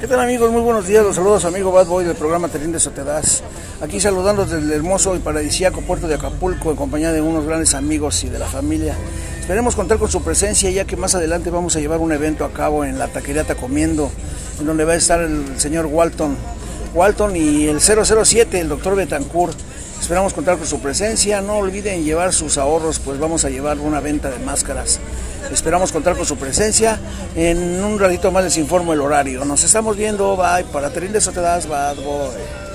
¿Qué tal amigos? Muy buenos días, los saludos amigo Bad Boy del programa Terín de Sotedas. Aquí saludando desde el hermoso y paradisíaco puerto de Acapulco en compañía de unos grandes amigos y de la familia. Esperemos contar con su presencia ya que más adelante vamos a llevar un evento a cabo en la taquería Comiendo, en donde va a estar el señor Walton, Walton y el 007, el doctor Betancourt. Esperamos contar con su presencia, no olviden llevar sus ahorros, pues vamos a llevar una venta de máscaras. Esperamos contar con su presencia. En un ratito más les informo el horario. Nos estamos viendo. Bye. Para Terín de Sotedas, Bad Boy.